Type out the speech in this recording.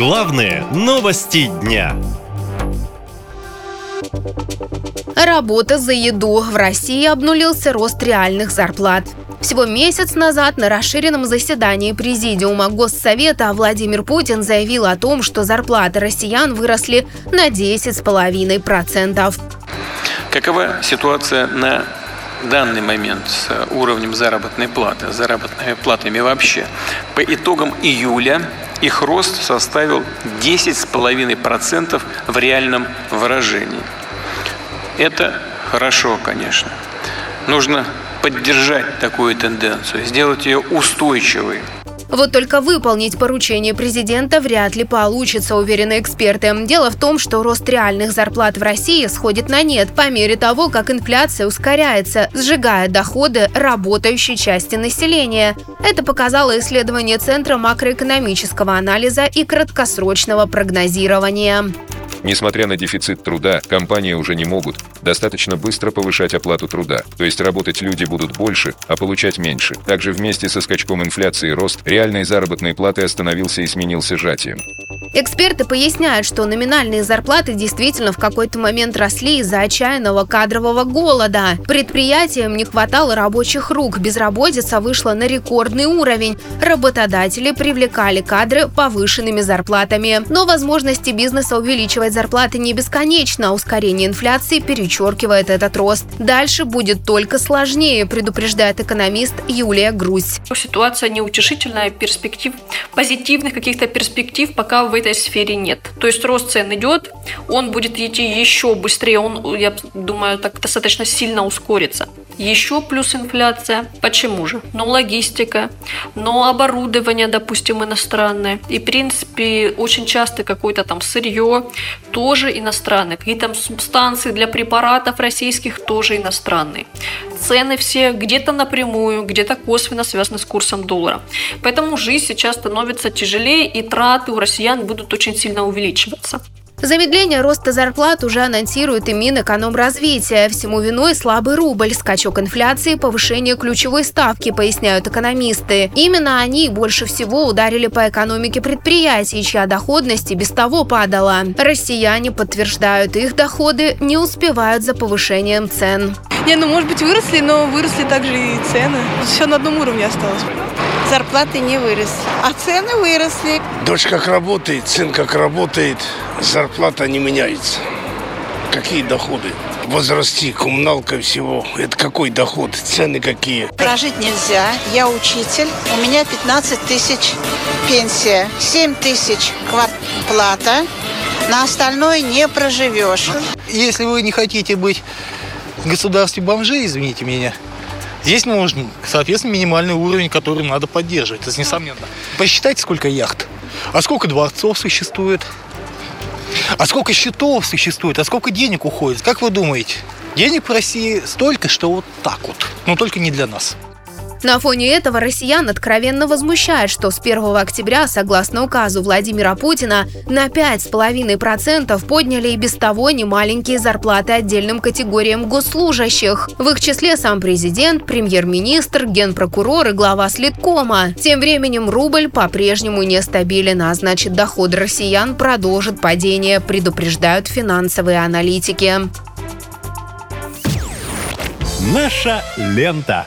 Главные новости дня. Работа за еду. В России обнулился рост реальных зарплат. Всего месяц назад на расширенном заседании Президиума Госсовета Владимир Путин заявил о том, что зарплаты россиян выросли на 10,5%. Какова ситуация на данный момент с уровнем заработной платы, заработными платами вообще? По итогам июля их рост составил 10,5% в реальном выражении. Это хорошо, конечно. Нужно поддержать такую тенденцию, сделать ее устойчивой. Вот только выполнить поручение президента вряд ли получится, уверены эксперты. Дело в том, что рост реальных зарплат в России сходит на нет по мере того, как инфляция ускоряется, сжигая доходы работающей части населения. Это показало исследование Центра макроэкономического анализа и краткосрочного прогнозирования. Несмотря на дефицит труда, компании уже не могут достаточно быстро повышать оплату труда. То есть работать люди будут больше, а получать меньше. Также вместе со скачком инфляции рост реальной заработной платы остановился и сменился сжатием. Эксперты поясняют, что номинальные зарплаты действительно в какой-то момент росли из-за отчаянного кадрового голода. Предприятиям не хватало рабочих рук, безработица вышла на рекордный уровень. Работодатели привлекали кадры повышенными зарплатами. Но возможности бизнеса увеличивать зарплаты не бесконечно. Ускорение инфляции перечеркивает этот рост. Дальше будет только сложнее, предупреждает экономист Юлия Грусь. Ситуация неутешительная, перспектив, позитивных каких-то перспектив пока в этой сфере нет. То есть рост цен идет, он будет идти еще быстрее, он, я думаю, так достаточно сильно ускорится. Еще плюс инфляция. Почему же? Ну, логистика, но оборудование, допустим, иностранное. И, в принципе, очень часто какое-то там сырье тоже иностранное. Какие-то станции для препаратов российских тоже иностранные. Цены все где-то напрямую, где-то косвенно связаны с курсом доллара. Поэтому жизнь сейчас становится тяжелее, и траты у россиян будут очень сильно увеличиваться. Замедление роста зарплат уже анонсирует и Минэкономразвития. Всему виной слабый рубль, скачок инфляции, повышение ключевой ставки, поясняют экономисты. Именно они больше всего ударили по экономике предприятий, чья доходность и без того падала. Россияне подтверждают, их доходы не успевают за повышением цен. Не, ну может быть выросли, но выросли также и цены. Все на одном уровне осталось зарплаты не выросли, а цены выросли. Дочь как работает, сын как работает, зарплата не меняется. Какие доходы? Возрасти, коммуналка всего. Это какой доход? Цены какие? Прожить нельзя. Я учитель. У меня 15 тысяч пенсия. 7 тысяч квартплата. На остальное не проживешь. Если вы не хотите быть в государстве бомжей, извините меня, Здесь нужен, соответственно, минимальный уровень, который надо поддерживать. Это несомненно. Посчитайте, сколько яхт, а сколько дворцов существует, а сколько счетов существует, а сколько денег уходит. Как вы думаете? Денег в России столько, что вот так вот. Но только не для нас. На фоне этого россиян откровенно возмущает, что с 1 октября, согласно указу Владимира Путина, на 5,5% подняли и без того немаленькие зарплаты отдельным категориям госслужащих. В их числе сам президент, премьер-министр, генпрокурор и глава Слиткома. Тем временем рубль по-прежнему нестабилен, а значит доходы россиян продолжат падение, предупреждают финансовые аналитики. Наша лента.